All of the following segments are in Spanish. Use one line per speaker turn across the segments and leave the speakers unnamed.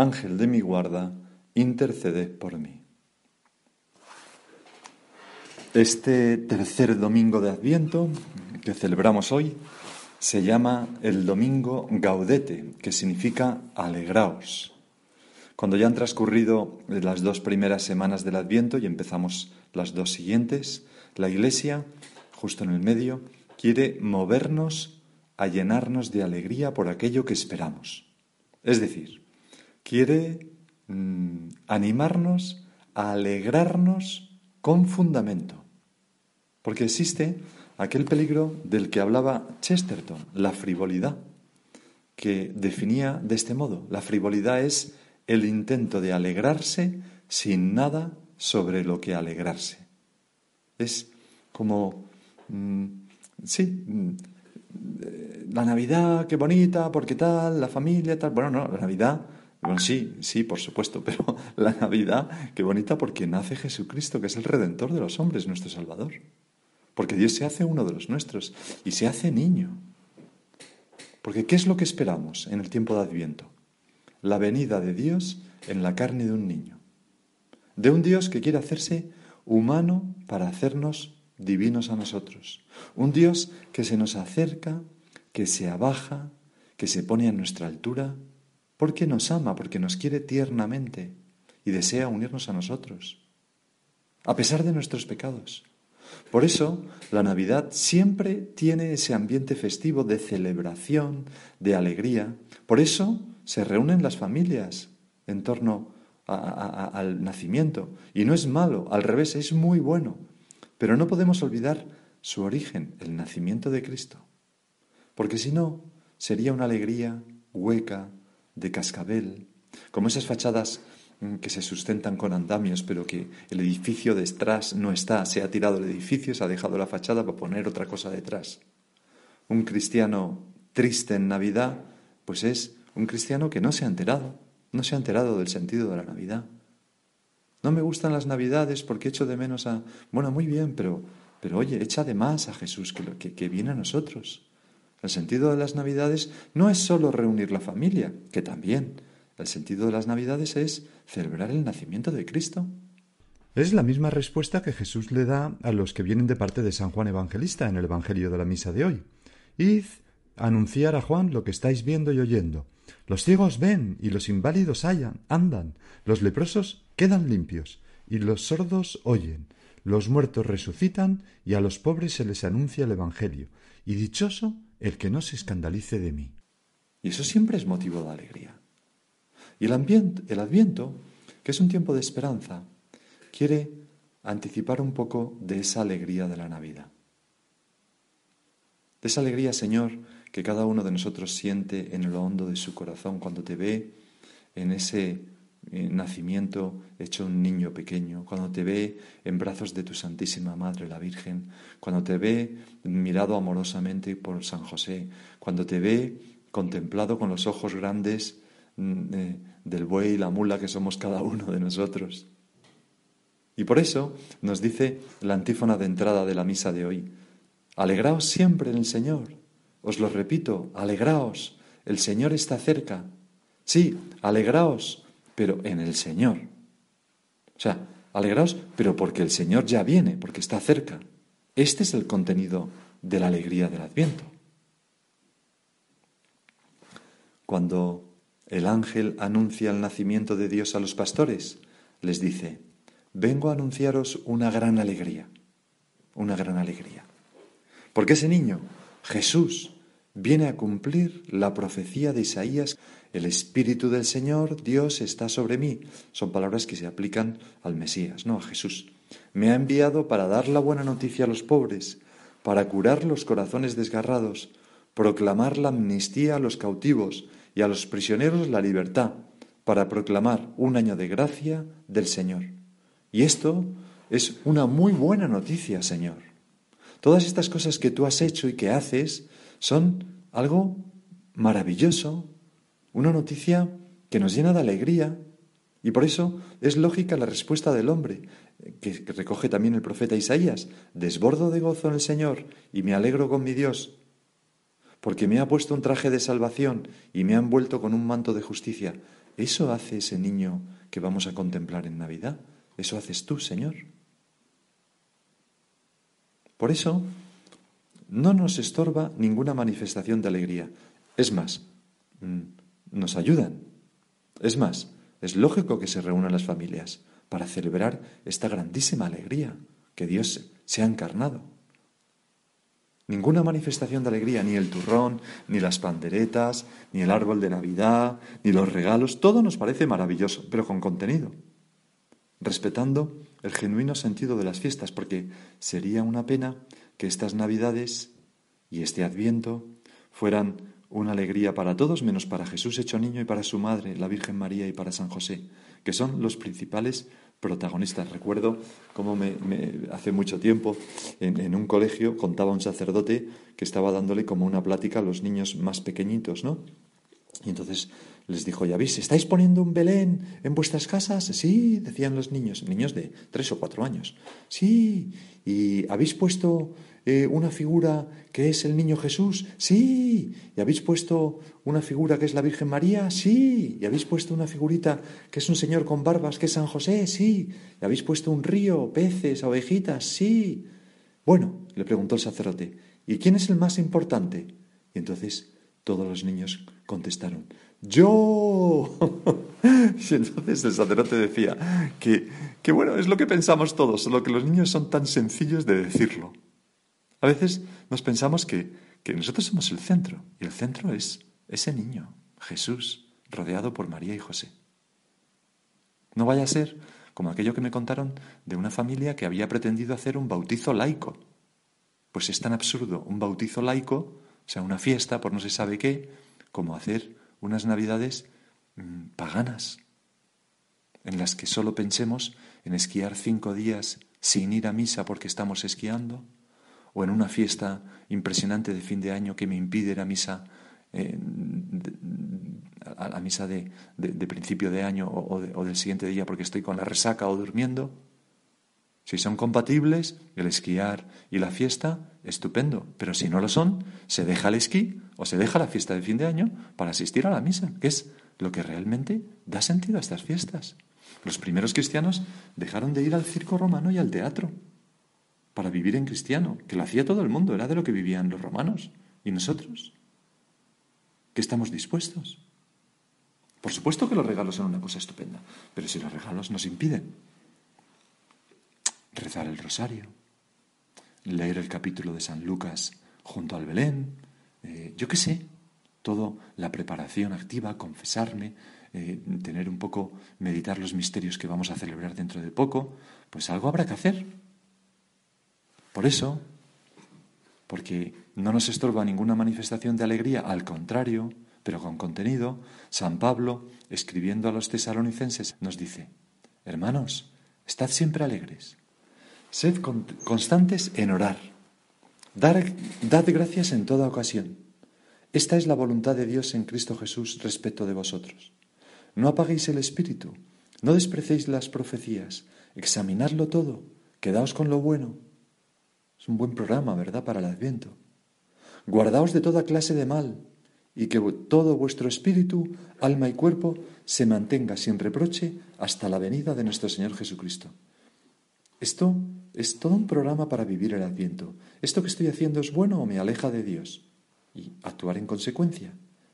Ángel de mi guarda, intercede por mí. Este tercer domingo de Adviento que celebramos hoy se llama el Domingo Gaudete, que significa alegraos. Cuando ya han transcurrido las dos primeras semanas del Adviento y empezamos las dos siguientes, la Iglesia, justo en el medio, quiere movernos a llenarnos de alegría por aquello que esperamos. Es decir, quiere mm, animarnos a alegrarnos con fundamento. Porque existe aquel peligro del que hablaba Chesterton, la frivolidad, que definía de este modo. La frivolidad es el intento de alegrarse sin nada sobre lo que alegrarse. Es como, mm, sí, mm, la Navidad, qué bonita, porque tal, la familia, tal. Bueno, no, la Navidad bueno, sí, sí, por supuesto, pero la Navidad, qué bonita porque nace Jesucristo, que es el Redentor de los hombres, nuestro Salvador. Porque Dios se hace uno de los nuestros y se hace niño. Porque ¿qué es lo que esperamos en el tiempo de Adviento? La venida de Dios en la carne de un niño. De un Dios que quiere hacerse humano para hacernos divinos a nosotros. Un Dios que se nos acerca, que se abaja, que se pone a nuestra altura, porque nos ama, porque nos quiere tiernamente y desea unirnos a nosotros, a pesar de nuestros pecados. Por eso, la Navidad siempre tiene ese ambiente festivo de celebración, de alegría. Por eso se reúnen las familias en torno al nacimiento. Y no es malo, al revés, es muy bueno. Pero no podemos olvidar su origen, el nacimiento de Cristo. Porque si no, sería una alegría hueca, de cascabel, como esas fachadas mm, que se sustentan con andamios, pero que el edificio detrás no está, se ha tirado el edificio, se ha dejado la fachada para poner otra cosa detrás. Un cristiano triste en Navidad, pues es un cristiano que no se ha enterado, no se ha enterado del sentido de la Navidad. No me gustan las Navidades porque echo de menos a... Bueno, muy bien, pero, pero oye, echa de más a Jesús que, que, que viene a nosotros. El sentido de las Navidades no es solo reunir la familia, que también. El sentido de las Navidades es celebrar el nacimiento de Cristo.
Es la misma respuesta que Jesús le da a los que vienen de parte de San Juan Evangelista en el Evangelio de la Misa de hoy. Id anunciar a Juan lo que estáis viendo y oyendo. Los ciegos ven y los inválidos hallan, andan, los leprosos quedan limpios y los sordos oyen, los muertos resucitan y a los pobres se les anuncia el Evangelio. Y dichoso el que no se escandalice de mí.
Y eso siempre es motivo de alegría. Y el, el Adviento, que es un tiempo de esperanza, quiere anticipar un poco de esa alegría de la Navidad. De esa alegría, Señor, que cada uno de nosotros siente en lo hondo de su corazón cuando te ve en ese eh, nacimiento hecho un niño pequeño, cuando te ve en brazos de tu Santísima Madre la Virgen, cuando te ve mirado amorosamente por San José, cuando te ve contemplado con los ojos grandes mm, eh, del buey y la mula que somos cada uno de nosotros. Y por eso nos dice la antífona de entrada de la misa de hoy, alegraos siempre en el Señor. Os lo repito, alegraos, el Señor está cerca. Sí, alegraos, pero en el Señor. O sea, alegraos, pero porque el Señor ya viene, porque está cerca. Este es el contenido de la alegría del Adviento. Cuando el ángel anuncia el nacimiento de Dios a los pastores, les dice, vengo a anunciaros una gran alegría, una gran alegría. Porque ese niño, Jesús, viene a cumplir la profecía de Isaías el Espíritu del Señor, Dios, está sobre mí. Son palabras que se aplican al Mesías, no a Jesús. Me ha enviado para dar la buena noticia a los pobres, para curar los corazones desgarrados, proclamar la amnistía a los cautivos y a los prisioneros la libertad, para proclamar un año de gracia del Señor. Y esto es una muy buena noticia, Señor. Todas estas cosas que tú has hecho y que haces son algo maravilloso, una noticia que nos llena de alegría. Y por eso es lógica la respuesta del hombre, que recoge también el profeta Isaías. Desbordo de gozo en el Señor y me alegro con mi Dios, porque me ha puesto un traje de salvación y me ha envuelto con un manto de justicia. Eso hace ese niño que vamos a contemplar en Navidad. Eso haces tú, Señor. Por eso, no nos estorba ninguna manifestación de alegría. Es más, mm, nos ayudan. Es más, es lógico que se reúnan las familias para celebrar esta grandísima alegría que Dios se ha encarnado. Ninguna manifestación de alegría, ni el turrón, ni las panderetas, ni el árbol de Navidad, ni los regalos, todo nos parece maravilloso, pero con contenido, respetando el genuino sentido de las fiestas, porque sería una pena que estas Navidades y este Adviento fueran una alegría para todos, menos para Jesús hecho niño y para su madre, la Virgen María y para San José, que son los principales protagonistas. Recuerdo cómo me, hace mucho tiempo en, un colegio contaba un sacerdote que estaba dándole como una plática a los niños más pequeñitos, ¿no? Y entonces les dijo, ¿ya veis? ¿Estáis poniendo un Belén en vuestras casas? Sí, decían los niños, niños de tres o cuatro años. Sí, ¿y habéis puesto eh, una figura que es el niño Jesús? Sí. ¿Y habéis puesto una figura que es la Virgen María? Sí. ¿Y habéis puesto una figurita que es un señor con barbas que es San José? Sí. ¿Y habéis puesto un río, peces, ovejitas? Sí. Bueno, le preguntó el sacerdote, ¿y quién es el más importante? Y entonces todos los niños contestaron, yo. y entonces el sacerdote decía que, que, bueno, es lo que pensamos todos, solo que los niños son tan sencillos de decirlo. A veces nos pensamos que, que nosotros somos el centro, y el centro es ese niño, Jesús, rodeado por María y José. No vaya a ser como aquello que me contaron de una familia que había pretendido hacer un bautizo laico. Pues es tan absurdo un bautizo laico, o sea, una fiesta por no se sabe qué, como hacer unas navidades mm, paganas, en las que solo pensemos en esquiar cinco días sin ir a misa porque estamos esquiando, o en una fiesta impresionante de fin de año que me impide ir a misa, eh, a la misa de, principio de año o, del siguiente día porque estoy con la resaca o durmiendo. Si son compatibles, el esquiar y la fiesta, estupendo. Pero si no lo son, se deja el esquí o se deja la fiesta de fin de año para asistir a la misa, que es lo que realmente da sentido a estas fiestas. Los primeros cristianos dejaron de ir al circo romano y al teatro para vivir en cristiano, que lo hacía todo el mundo, era de lo que vivían los romanos. ¿Y nosotros? ¿Qué estamos dispuestos? Por supuesto que los regalos son una cosa estupenda, pero si los regalos nos impiden rezar el rosario, leer el capítulo de San Lucas junto al Belén, eh, yo qué sé, todo la preparación activa, confesarme, eh, tener un poco, meditar los misterios que vamos a celebrar dentro de poco, pues algo habrá que hacer. Por eso, porque no nos estorba ninguna manifestación de alegría, al contrario, pero con contenido, San Pablo, escribiendo a los tesalonicenses, nos dice, hermanos, estad siempre alegres, sed constantes en orar, dad gracias en toda ocasión. Esta es la voluntad de Dios en Cristo Jesús respecto de vosotros. No apaguéis el espíritu, no desprecéis las profecías, examinadlo todo, quedaos con lo bueno es un buen programa, ¿verdad?, para el Adviento. Guardaos de toda clase de mal y que todo vuestro espíritu, alma y cuerpo se mantenga sin reproche hasta la venida de nuestro Señor Jesucristo. Esto es todo un programa para vivir el Adviento. ¿Esto que estoy haciendo es bueno o me aleja de Dios? Y actuar en consecuencia.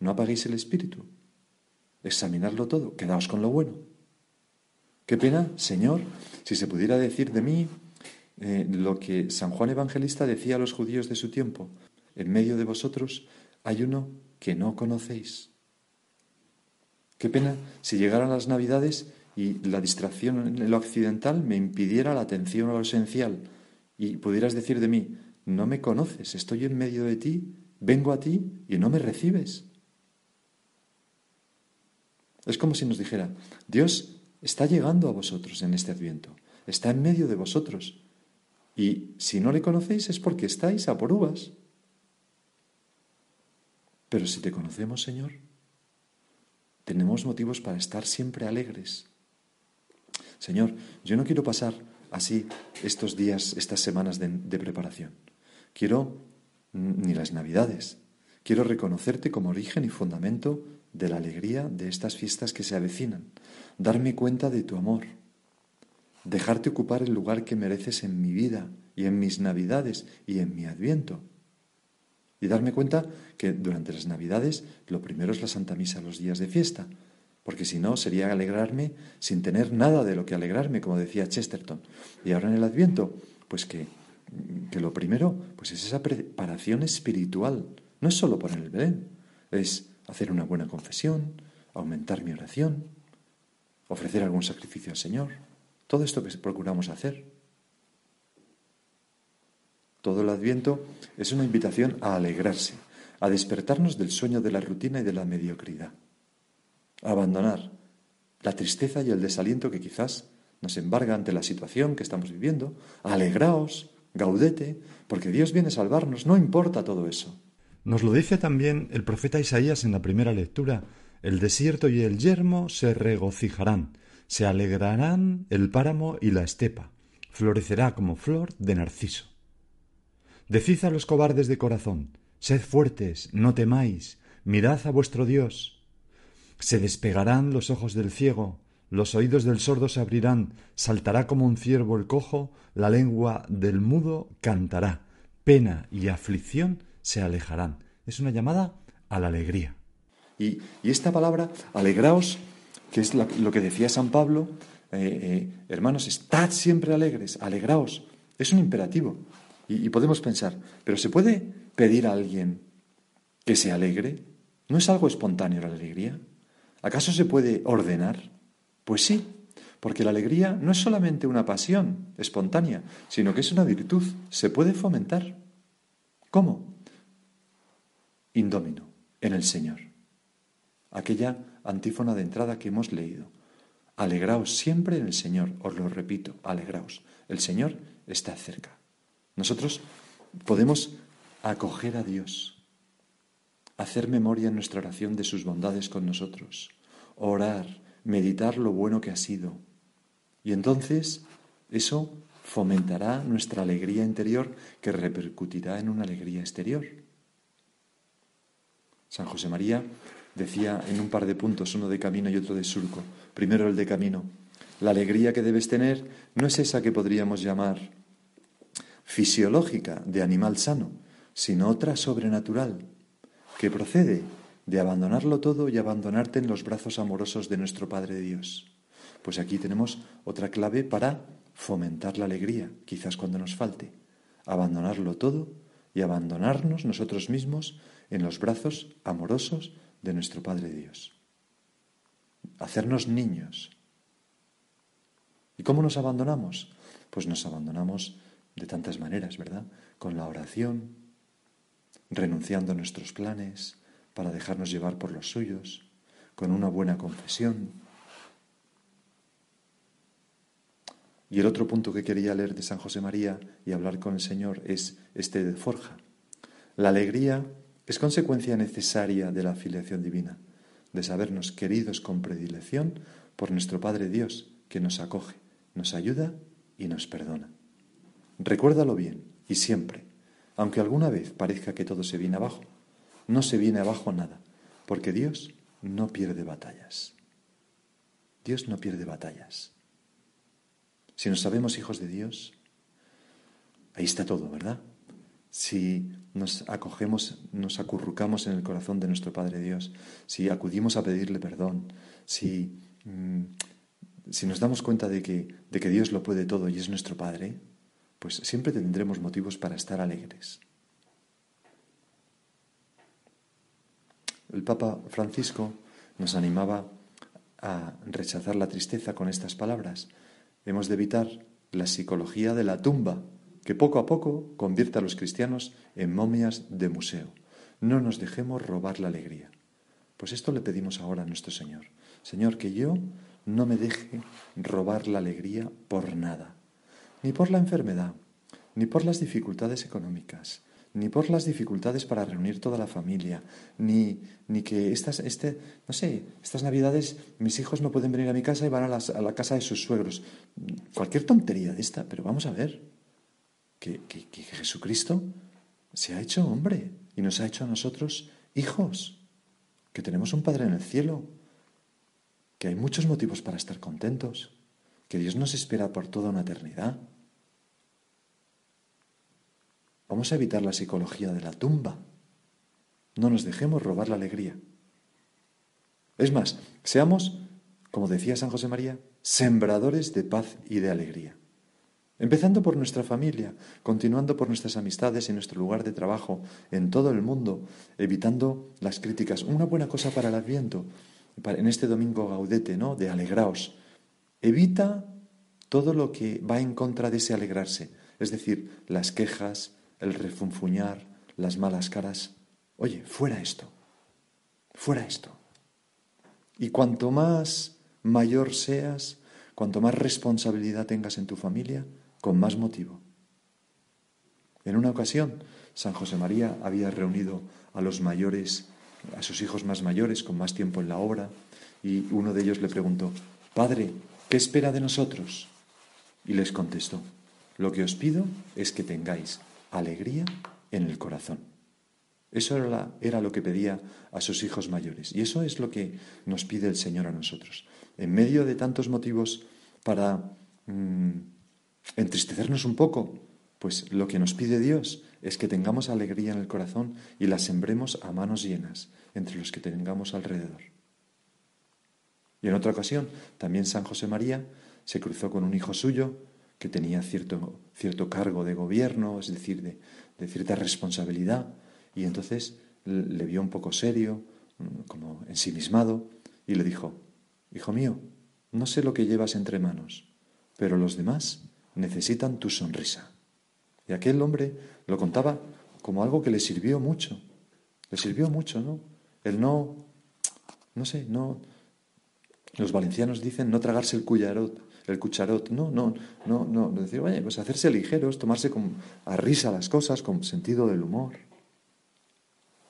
No apaguéis el espíritu. Examinarlo todo. Quedaos con lo bueno. Qué pena, Señor, si se pudiera decir de mí, eh, lo que San Juan Evangelista decía a los judíos de su tiempo, en medio de vosotros hay uno que no conocéis. Qué pena si llegaran las Navidades y la distracción en lo occidental me impidiera la atención a lo esencial y pudieras decir de mí, no me conoces, estoy en medio de ti, vengo a ti y no me recibes. Es como si nos dijera, Dios está llegando a vosotros en este adviento, está en medio de vosotros. Y si no le conocéis es porque estáis a por uvas. Pero si te conocemos, Señor, tenemos motivos para estar siempre alegres. Señor, yo no quiero pasar así estos días, estas semanas de, preparación. Quiero ni las navidades. Quiero reconocerte como origen y fundamento de la alegría de estas fiestas que se avecinan. Darme cuenta de tu amor. Dejarte ocupar el lugar que mereces en mi vida y en mis navidades y en mi adviento. Y darme cuenta que durante las navidades lo primero es la Santa Misa los días de fiesta, porque si no sería alegrarme sin tener nada de lo que alegrarme, como decía Chesterton. Y ahora en el Adviento, pues que, que lo primero pues es esa preparación espiritual, no es solo poner el Belén, es hacer una buena confesión, aumentar mi oración, ofrecer algún sacrificio al Señor, todo esto que procuramos hacer. Todo el Adviento es una invitación a alegrarse, a despertarnos del sueño de la rutina y de la mediocridad, a abandonar la tristeza y el desaliento que quizás nos embarga ante la situación que estamos viviendo, alegraos, gaudete, porque Dios viene a salvarnos, no importa todo eso.
Nos lo dice también el profeta Isaías en la primera lectura, el desierto y el yermo se regocijarán, se alegrarán el páramo y la estepa, florecerá como flor de narciso. Decid a los cobardes de corazón, sed fuertes, no temáis, mirad a vuestro Dios. Se despegarán los ojos del ciego, los oídos del sordo se abrirán, saltará como un ciervo el cojo, la lengua del mudo cantará, pena y aflicción se alejarán. Es una llamada a la alegría.
Y, esta palabra, alegraos, que es lo que decía San Pablo, eh, eh, hermanos, estad siempre alegres, alegraos, es un imperativo. Y, podemos pensar, ¿pero se puede pedir a alguien que se alegre? ¿No es algo espontáneo la alegría? ¿Acaso se puede ordenar? Pues sí, porque la alegría no es solamente una pasión espontánea, sino que es una virtud, se puede fomentar. ¿Cómo? Indómino, en el Señor. Aquella antífona de entrada que hemos leído. Alegraos siempre en el Señor, os lo repito, alegraos. El Señor está cerca. Nosotros podemos acoger a Dios, hacer memoria en nuestra oración de sus bondades con nosotros, orar, meditar lo bueno que ha sido. Y entonces eso fomentará nuestra alegría interior que repercutirá en una alegría exterior. San José María decía en un par de puntos, uno de camino y otro de surco. Primero el de camino. La alegría que debes tener no es esa que podríamos llamar fisiológica de animal sano, sino otra sobrenatural, que procede de abandonarlo todo y abandonarte en los brazos amorosos de nuestro Padre Dios. Pues aquí tenemos otra clave para fomentar la alegría, quizás cuando nos falte, abandonarlo todo y abandonarnos nosotros mismos en los brazos amorosos de nuestro Padre Dios. Hacernos niños. ¿Y cómo nos abandonamos? Pues nos abandonamos de tantas maneras, ¿verdad? Con la oración, renunciando a nuestros planes para dejarnos llevar por los suyos, con una buena confesión. Y el otro punto que quería leer de San José María y hablar con el Señor es este de Forja. La alegría es consecuencia necesaria de la afiliación divina, de sabernos queridos con predilección por nuestro Padre Dios, que nos acoge, nos ayuda y nos perdona. Recuérdalo bien y siempre, aunque alguna vez parezca que todo se viene abajo, no se viene abajo nada, porque Dios no pierde batallas. Dios no pierde batallas. Si nos sabemos hijos de Dios, ahí está todo, ¿verdad? Si nos acogemos, nos acurrucamos en el corazón de nuestro Padre Dios, si acudimos a pedirle perdón, si, mm, si nos damos cuenta de que, de que Dios lo puede todo y es nuestro Padre, pues siempre tendremos motivos para estar alegres. El Papa Francisco nos animaba a rechazar la tristeza con estas palabras. Hemos de evitar la psicología de la tumba, que poco a poco convierte a los cristianos en momias de museo. No nos dejemos robar la alegría. Pues esto le pedimos ahora a nuestro Señor. Señor, que yo no me deje robar la alegría por nada, ni por la enfermedad, ni por las dificultades económicas, ni por las dificultades para reunir toda la familia, ni, ni que estas, este, no sé, estas navidades mis hijos no pueden venir a mi casa y van a, a la casa de sus suegros. Cualquier tontería de esta, pero vamos a ver que, que, que Jesucristo se ha hecho hombre y nos ha hecho a nosotros hijos, que tenemos un Padre en el cielo, que hay muchos motivos para estar contentos, que Dios nos espera por toda una eternidad. Vamos a evitar la psicología de la tumba. No nos dejemos robar la alegría. Es más, seamos, como decía San José María, sembradores de paz y de alegría. Empezando por nuestra familia, continuando por nuestras amistades y nuestro lugar de trabajo en todo el mundo, evitando las críticas. Una buena cosa para el Adviento, en este domingo gaudete, ¿no? De alegraos. Evita todo lo que va en contra de ese alegrarse, es decir, las quejas, el refunfuñar, las malas caras. Oye, fuera esto, fuera esto. Y cuanto más mayor seas, cuanto más responsabilidad tengas en tu familia, con más motivo. En una ocasión, San José María había reunido a los mayores, a sus hijos más mayores, con más tiempo en la obra, y uno de ellos le preguntó, Padre, ¿qué espera de nosotros? Y les contestó, lo que os pido es que tengáis alegría en el corazón. Eso era, lo que pedía a sus hijos mayores. Y eso es lo que nos pide el Señor a nosotros. En medio de tantos motivos para mm, entristecernos un poco, pues lo que nos pide Dios es que tengamos alegría en el corazón y la sembremos a manos llenas entre los que tengamos alrededor. Y en otra ocasión, también San José María se cruzó con un hijo suyo que tenía cierto, cierto cargo de gobierno, es decir, de, cierta responsabilidad, y entonces le vio un poco serio, como ensimismado, y le dijo, Hijo mío, no sé lo que llevas entre manos, pero los demás necesitan tu sonrisa. Y aquel hombre lo contaba como algo que le sirvió mucho, le sirvió mucho, ¿no? El no, no sé, no, los valencianos dicen no tragarse el cucharot, el cucharot, no, no, no, no, decir, oye, pues hacerse ligeros, tomarse con, a risa las cosas, con sentido del humor.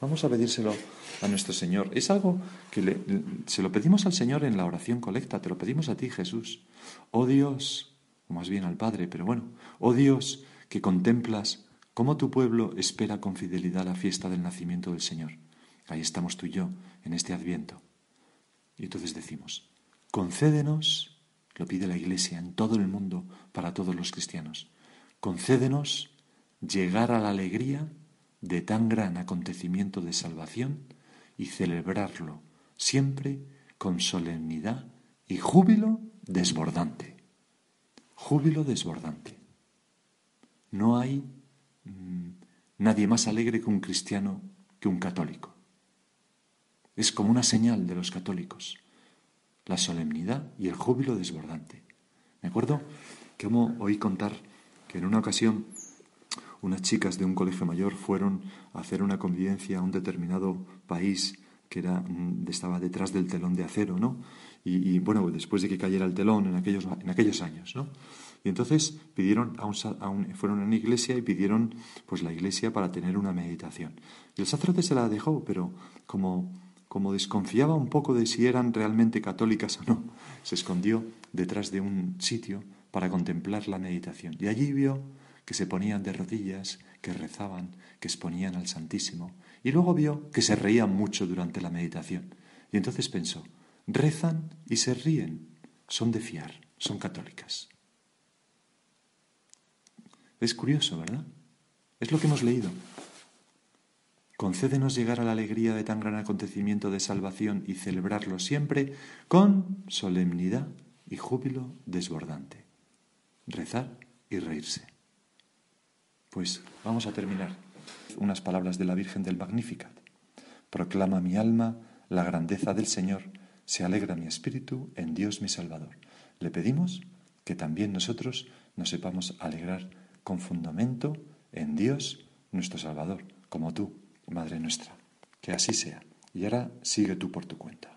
Vamos a pedírselo a nuestro Señor. Es algo que se lo pedimos al Señor en la oración colecta, te lo pedimos a ti, Jesús. Oh Dios, o más bien al Padre, pero bueno, oh Dios, que contemplas cómo tu pueblo espera con fidelidad la fiesta del nacimiento del Señor. Ahí estamos tú y yo, en este adviento. Y entonces decimos, concédenos, lo pide la Iglesia en todo el mundo para todos los cristianos, concédenos llegar a la alegría de tan gran acontecimiento de salvación y celebrarlo siempre con solemnidad y júbilo desbordante. Júbilo desbordante. No hay mm, nadie más alegre que un cristiano que un católico. Es como una señal de los católicos, la solemnidad y el júbilo desbordante. Me acuerdo que oí contar que en una ocasión unas chicas de un colegio mayor fueron a hacer una convivencia a un determinado país que mm, estaba detrás del telón de acero, ¿no? Y, bueno, después de que cayera el telón en aquellos, en aquellos años, ¿no? Y entonces pidieron a un, fueron a una iglesia y pidieron pues la iglesia para tener una meditación. Y el sacerdote se la dejó, pero como, como desconfiaba un poco de si eran realmente católicas o no, se escondió detrás de un sitio para contemplar la meditación. Y allí vio que se ponían de rodillas, que rezaban, que exponían al Santísimo, y luego vio que se reían mucho durante la meditación. Y entonces pensó, rezan y se ríen, son de fiar, son católicas. Es curioso, ¿verdad? Es lo que hemos leído. Concédenos llegar a la alegría de tan gran acontecimiento de salvación y celebrarlo siempre con solemnidad y júbilo desbordante. Rezar y reírse. Pues vamos a terminar. Unas palabras de la Virgen del Magnificat. Proclama mi alma la grandeza del Señor, se alegra mi espíritu en Dios mi Salvador. Le pedimos que también nosotros nos sepamos alegrar con fundamento en Dios nuestro Salvador, como tú, Madre nuestra. Que así sea. Y ahora sigue tú por tu cuenta.